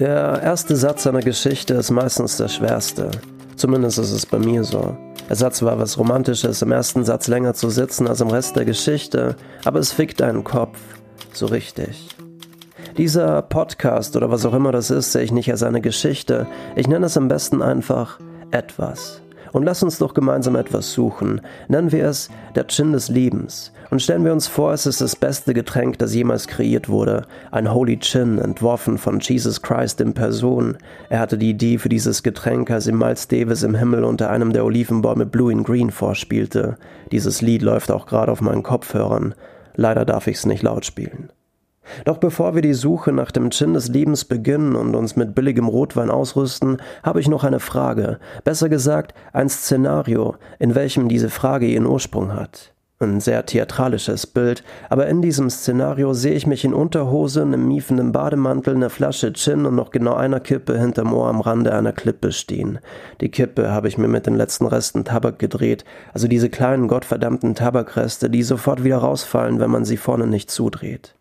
Der erste Satz einer Geschichte ist meistens der schwerste. Zumindest ist es bei mir so. Es hat zwar was Romantisches, im ersten Satz länger zu sitzen als im Rest der Geschichte, aber es fickt deinen Kopf. So richtig. Dieser Podcast oder was auch immer das ist, sehe ich nicht als eine Geschichte. Ich nenne es am besten einfach etwas. Und lass uns doch gemeinsam etwas suchen. Nennen wir es der Gin des Lebens. Und stellen wir uns vor, es ist das beste Getränk, das jemals kreiert wurde. Ein Holy Gin, entworfen von Jesus Christ in Person. Er hatte die Idee für dieses Getränk, als ihm Miles Davis im Himmel unter einem der Olivenbäume Blue in Green vorspielte. Dieses Lied läuft auch gerade auf meinen Kopfhörern. Leider darf ich es nicht laut spielen. Doch bevor wir die Suche nach dem Gin des Lebens beginnen und uns mit billigem Rotwein ausrüsten, habe ich noch eine Frage, besser gesagt ein Szenario, in welchem diese Frage ihren Ursprung hat. Ein sehr theatralisches Bild, aber in diesem Szenario sehe ich mich in Unterhose, einem miefenden Bademantel, einer Flasche Gin und noch genau einer Kippe hinterm Ohr am Rande einer Klippe stehen. Die Kippe habe ich mir mit den letzten Resten Tabak gedreht, also diese kleinen gottverdammten Tabakreste, die sofort wieder rausfallen, wenn man sie vorne nicht zudreht.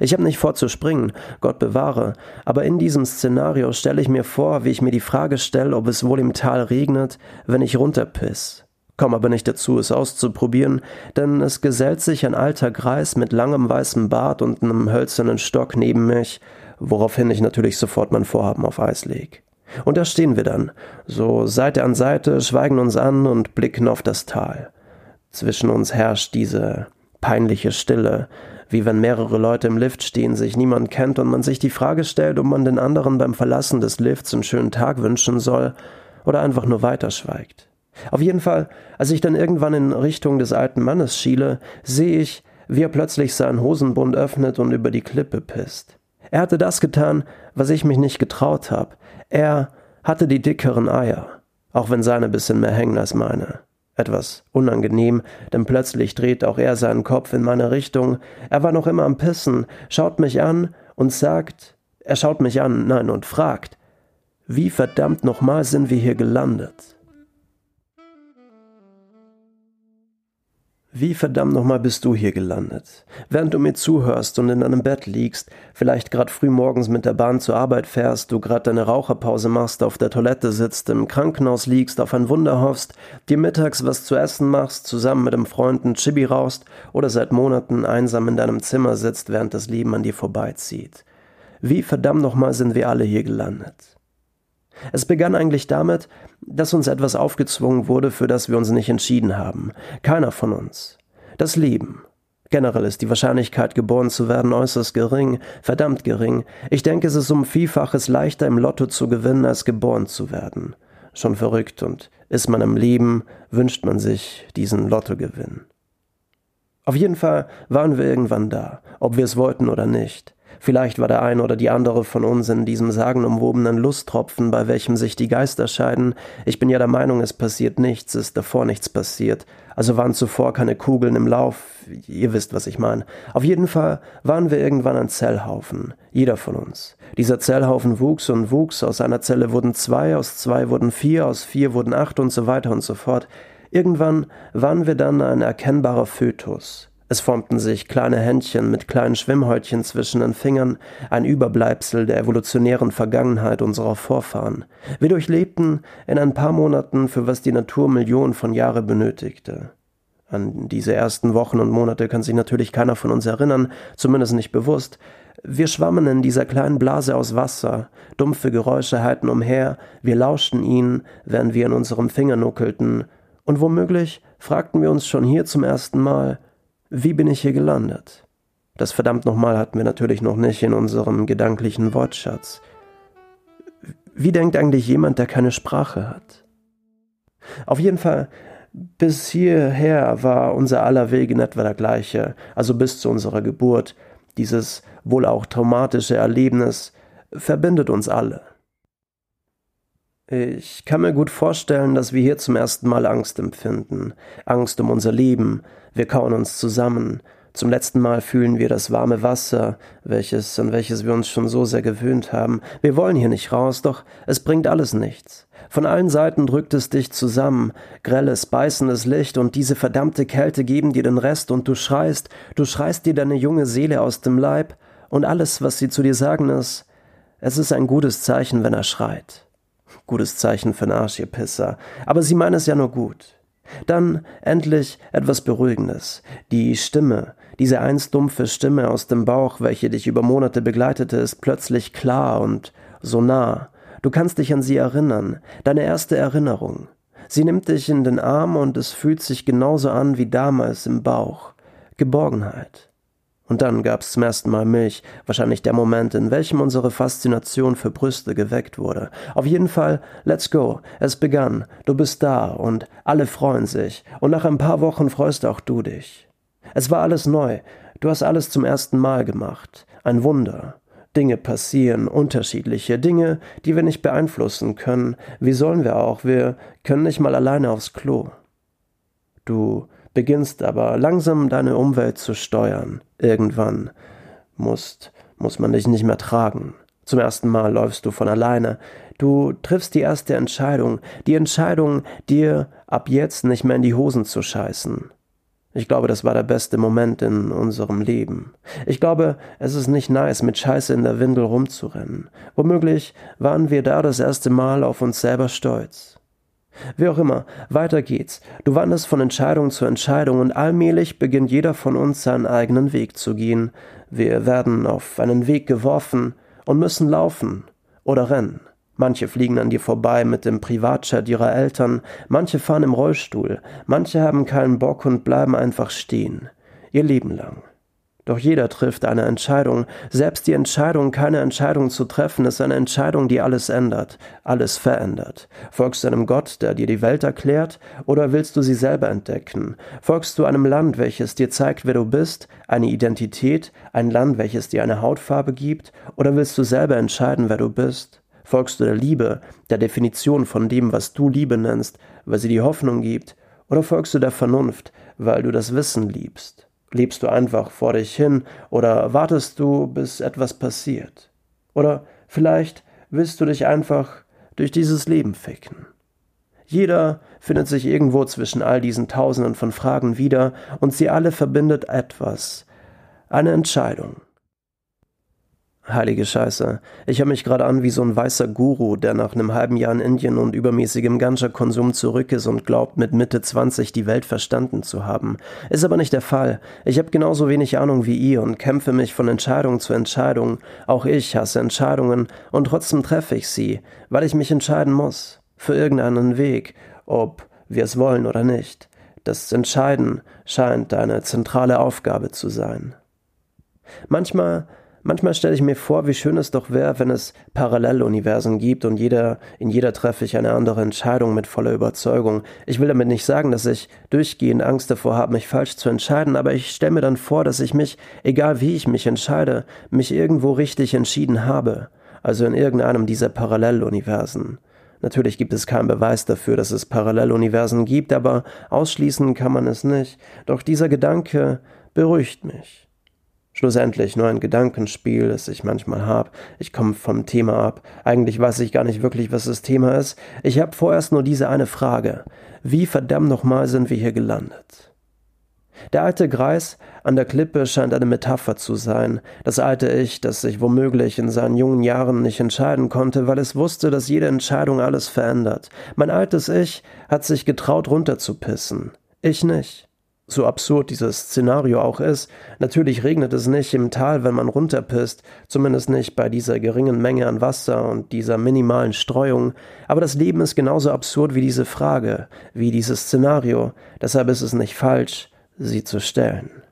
Ich habe nicht vor zu springen, Gott bewahre, aber in diesem Szenario stelle ich mir vor, wie ich mir die Frage stelle, ob es wohl im Tal regnet, wenn ich runterpiss. Komm aber nicht dazu, es auszuprobieren, denn es gesellt sich ein alter Greis mit langem weißem Bart und einem hölzernen Stock neben mich, woraufhin ich natürlich sofort mein Vorhaben auf Eis leg. Und da stehen wir dann, so Seite an Seite, schweigen uns an und blicken auf das Tal. Zwischen uns herrscht diese peinliche Stille, wie wenn mehrere Leute im Lift stehen, sich niemand kennt und man sich die Frage stellt, ob man den anderen beim Verlassen des Lifts einen schönen Tag wünschen soll oder einfach nur weiterschweigt. Auf jeden Fall, als ich dann irgendwann in Richtung des alten Mannes schiele, sehe ich, wie er plötzlich seinen Hosenbund öffnet und über die Klippe pisst. Er hatte das getan, was ich mich nicht getraut habe. Er hatte die dickeren Eier, auch wenn seine bisschen mehr hängen als meine. Etwas unangenehm, denn plötzlich dreht auch er seinen Kopf in meine Richtung. Er war noch immer am Pissen, schaut mich an und sagt, er schaut mich an, nein, und fragt, wie verdammt nochmal sind wir hier gelandet? Wie verdammt nochmal bist du hier gelandet? Während du mir zuhörst und in deinem Bett liegst, vielleicht grad früh morgens mit der Bahn zur Arbeit fährst, du grad deine Raucherpause machst, auf der Toilette sitzt, im Krankenhaus liegst, auf ein Wunder hoffst, dir mittags was zu essen machst, zusammen mit einem Freund ein Chibi raust oder seit Monaten einsam in deinem Zimmer sitzt, während das Leben an dir vorbeizieht. Wie verdammt nochmal sind wir alle hier gelandet? Es begann eigentlich damit, dass uns etwas aufgezwungen wurde, für das wir uns nicht entschieden haben. Keiner von uns. Das Leben. Generell ist die Wahrscheinlichkeit, geboren zu werden, äußerst gering, verdammt gering. Ich denke, es ist um Vielfaches leichter im Lotto zu gewinnen, als geboren zu werden. Schon verrückt, und ist man im Leben, wünscht man sich diesen Lottogewinn. Auf jeden Fall waren wir irgendwann da, ob wir es wollten oder nicht. Vielleicht war der eine oder die andere von uns in diesem sagenumwobenen Lusttropfen, bei welchem sich die Geister scheiden. Ich bin ja der Meinung, es passiert nichts, ist davor nichts passiert. Also waren zuvor keine Kugeln im Lauf. Ihr wisst, was ich meine. Auf jeden Fall waren wir irgendwann ein Zellhaufen. Jeder von uns. Dieser Zellhaufen wuchs und wuchs. Aus einer Zelle wurden zwei, aus zwei wurden vier, aus vier wurden acht und so weiter und so fort. Irgendwann waren wir dann ein erkennbarer Fötus. Es formten sich kleine Händchen mit kleinen Schwimmhäutchen zwischen den Fingern, ein Überbleibsel der evolutionären Vergangenheit unserer Vorfahren. Wir durchlebten in ein paar Monaten, für was die Natur Millionen von Jahre benötigte. An diese ersten Wochen und Monate kann sich natürlich keiner von uns erinnern, zumindest nicht bewusst. Wir schwammen in dieser kleinen Blase aus Wasser, dumpfe Geräusche halten umher, wir lauschten ihnen, während wir in unserem Finger nuckelten, und womöglich fragten wir uns schon hier zum ersten Mal, wie bin ich hier gelandet? Das verdammt nochmal hatten wir natürlich noch nicht in unserem gedanklichen Wortschatz. Wie denkt eigentlich jemand, der keine Sprache hat? Auf jeden Fall, bis hierher war unser aller Weg in etwa der gleiche, also bis zu unserer Geburt. Dieses wohl auch traumatische Erlebnis verbindet uns alle. Ich kann mir gut vorstellen, dass wir hier zum ersten Mal Angst empfinden. Angst um unser Leben. Wir kauen uns zusammen. Zum letzten Mal fühlen wir das warme Wasser, welches, an welches wir uns schon so sehr gewöhnt haben. Wir wollen hier nicht raus, doch es bringt alles nichts. Von allen Seiten drückt es dich zusammen. Grelles, beißendes Licht und diese verdammte Kälte geben dir den Rest und du schreist, du schreist dir deine junge Seele aus dem Leib und alles, was sie zu dir sagen ist, Es ist ein gutes Zeichen, wenn er schreit. Gutes Zeichen für einen Pisser. Aber sie meinen es ja nur gut. Dann endlich etwas Beruhigendes. Die Stimme, diese einst dumpfe Stimme aus dem Bauch, welche dich über Monate begleitete, ist plötzlich klar und so nah. Du kannst dich an sie erinnern, deine erste Erinnerung. Sie nimmt dich in den Arm und es fühlt sich genauso an wie damals im Bauch. Geborgenheit. Und dann gab's zum ersten Mal Milch, wahrscheinlich der Moment, in welchem unsere Faszination für Brüste geweckt wurde. Auf jeden Fall, let's go. Es begann. Du bist da und alle freuen sich. Und nach ein paar Wochen freust auch du dich. Es war alles neu. Du hast alles zum ersten Mal gemacht. Ein Wunder. Dinge passieren, unterschiedliche Dinge, die wir nicht beeinflussen können. Wie sollen wir auch? Wir können nicht mal alleine aufs Klo. Du beginnst aber langsam deine Umwelt zu steuern. Irgendwann musst, muss man dich nicht mehr tragen. Zum ersten Mal läufst du von alleine. Du triffst die erste Entscheidung, die Entscheidung, dir ab jetzt nicht mehr in die Hosen zu scheißen. Ich glaube, das war der beste Moment in unserem Leben. Ich glaube, es ist nicht nice, mit Scheiße in der Windel rumzurennen. Womöglich waren wir da das erste Mal auf uns selber stolz. Wie auch immer, weiter geht's. Du wanderst von Entscheidung zu Entscheidung und allmählich beginnt jeder von uns seinen eigenen Weg zu gehen. Wir werden auf einen Weg geworfen und müssen laufen oder rennen. Manche fliegen an dir vorbei mit dem Privatjet ihrer Eltern, manche fahren im Rollstuhl, manche haben keinen Bock und bleiben einfach stehen, ihr Leben lang. Doch jeder trifft eine Entscheidung. Selbst die Entscheidung, keine Entscheidung zu treffen, ist eine Entscheidung, die alles ändert, alles verändert. Folgst du einem Gott, der dir die Welt erklärt, oder willst du sie selber entdecken? Folgst du einem Land, welches dir zeigt, wer du bist, eine Identität, ein Land, welches dir eine Hautfarbe gibt, oder willst du selber entscheiden, wer du bist? Folgst du der Liebe, der Definition von dem, was du Liebe nennst, weil sie die Hoffnung gibt, oder folgst du der Vernunft, weil du das Wissen liebst? Lebst du einfach vor dich hin oder wartest du, bis etwas passiert? Oder vielleicht willst du dich einfach durch dieses Leben ficken? Jeder findet sich irgendwo zwischen all diesen Tausenden von Fragen wieder und sie alle verbindet etwas, eine Entscheidung. Heilige Scheiße. Ich höre mich gerade an wie so ein weißer Guru, der nach einem halben Jahr in Indien und übermäßigem Ganja-Konsum zurück ist und glaubt, mit Mitte 20 die Welt verstanden zu haben. Ist aber nicht der Fall. Ich habe genauso wenig Ahnung wie ihr und kämpfe mich von Entscheidung zu Entscheidung. Auch ich hasse Entscheidungen und trotzdem treffe ich sie, weil ich mich entscheiden muss. Für irgendeinen Weg, ob wir es wollen oder nicht. Das Entscheiden scheint eine zentrale Aufgabe zu sein. Manchmal Manchmal stelle ich mir vor, wie schön es doch wäre, wenn es Paralleluniversen gibt und jeder, in jeder treffe ich eine andere Entscheidung mit voller Überzeugung. Ich will damit nicht sagen, dass ich durchgehend Angst davor habe, mich falsch zu entscheiden, aber ich stelle mir dann vor, dass ich mich, egal wie ich mich entscheide, mich irgendwo richtig entschieden habe. Also in irgendeinem dieser Paralleluniversen. Natürlich gibt es keinen Beweis dafür, dass es Paralleluniversen gibt, aber ausschließen kann man es nicht. Doch dieser Gedanke beruhigt mich. Schlussendlich nur ein Gedankenspiel, das ich manchmal habe. Ich komme vom Thema ab. Eigentlich weiß ich gar nicht wirklich, was das Thema ist. Ich habe vorerst nur diese eine Frage. Wie verdammt nochmal sind wir hier gelandet? Der alte Greis an der Klippe scheint eine Metapher zu sein. Das alte Ich, das sich womöglich in seinen jungen Jahren nicht entscheiden konnte, weil es wusste, dass jede Entscheidung alles verändert. Mein altes Ich hat sich getraut runterzupissen. Ich nicht. So absurd dieses Szenario auch ist, natürlich regnet es nicht im Tal, wenn man runterpisst, zumindest nicht bei dieser geringen Menge an Wasser und dieser minimalen Streuung, aber das Leben ist genauso absurd wie diese Frage, wie dieses Szenario, deshalb ist es nicht falsch, sie zu stellen.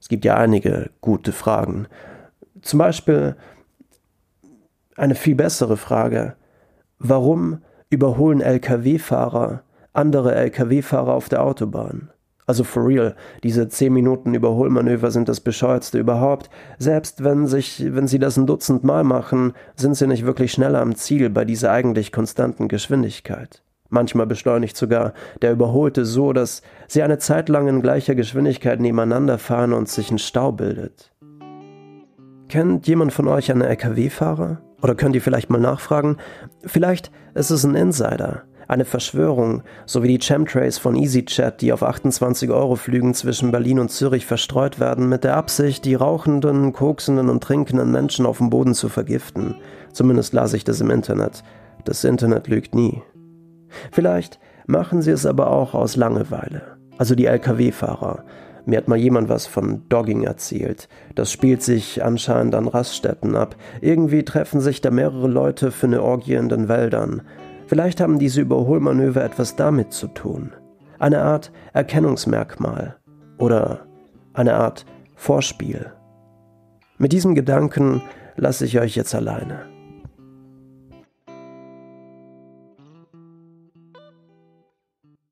Es gibt ja einige gute Fragen. Zum Beispiel eine viel bessere Frage. Warum überholen Lkw-Fahrer andere Lkw-Fahrer auf der Autobahn. Also for real, diese 10 Minuten Überholmanöver sind das bescheuertste überhaupt. Selbst wenn sich, wenn sie das ein Dutzend Mal machen, sind sie nicht wirklich schneller am Ziel bei dieser eigentlich konstanten Geschwindigkeit. Manchmal beschleunigt sogar der Überholte so, dass sie eine Zeit lang in gleicher Geschwindigkeit nebeneinander fahren und sich ein Stau bildet. Kennt jemand von euch einen LKW-Fahrer? Oder könnt ihr vielleicht mal nachfragen? Vielleicht ist es ein Insider. Eine Verschwörung, so wie die Chemtrails von EasyChat, die auf 28-Euro-Flügen zwischen Berlin und Zürich verstreut werden, mit der Absicht, die rauchenden, koksenden und trinkenden Menschen auf dem Boden zu vergiften. Zumindest las ich das im Internet. Das Internet lügt nie. Vielleicht machen sie es aber auch aus Langeweile. Also die Lkw-Fahrer. Mir hat mal jemand was von Dogging erzählt. Das spielt sich anscheinend an Raststätten ab. Irgendwie treffen sich da mehrere Leute für eine Orgie in den Wäldern. Vielleicht haben diese Überholmanöver etwas damit zu tun. Eine Art Erkennungsmerkmal oder eine Art Vorspiel. Mit diesem Gedanken lasse ich euch jetzt alleine.